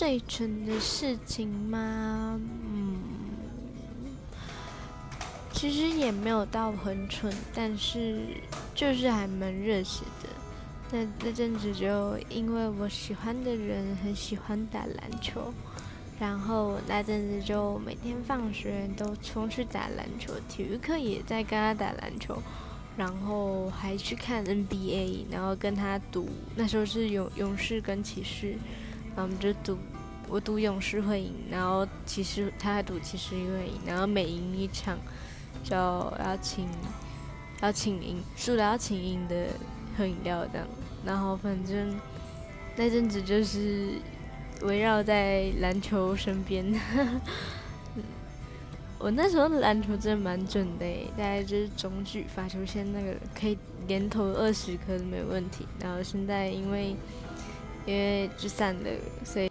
最蠢的事情吗？嗯，其实也没有到很蠢，但是就是还蛮热血的。那那阵子就因为我喜欢的人很喜欢打篮球，然后那阵子就每天放学都冲去打篮球，体育课也在跟他打篮球，然后还去看 NBA，然后跟他赌，那时候是勇勇士跟骑士，然后我们就赌，我赌勇士会赢，然后骑士他还赌骑士会赢，然后每赢一场就要请要请赢，输了要请赢的喝饮料这样。然后反正那阵子就是围绕在篮球身边，我那时候篮球真的蛮准的，大概就是中距发球线那个可以连投二十颗都没问题。然后现在因为因为就散了，所以。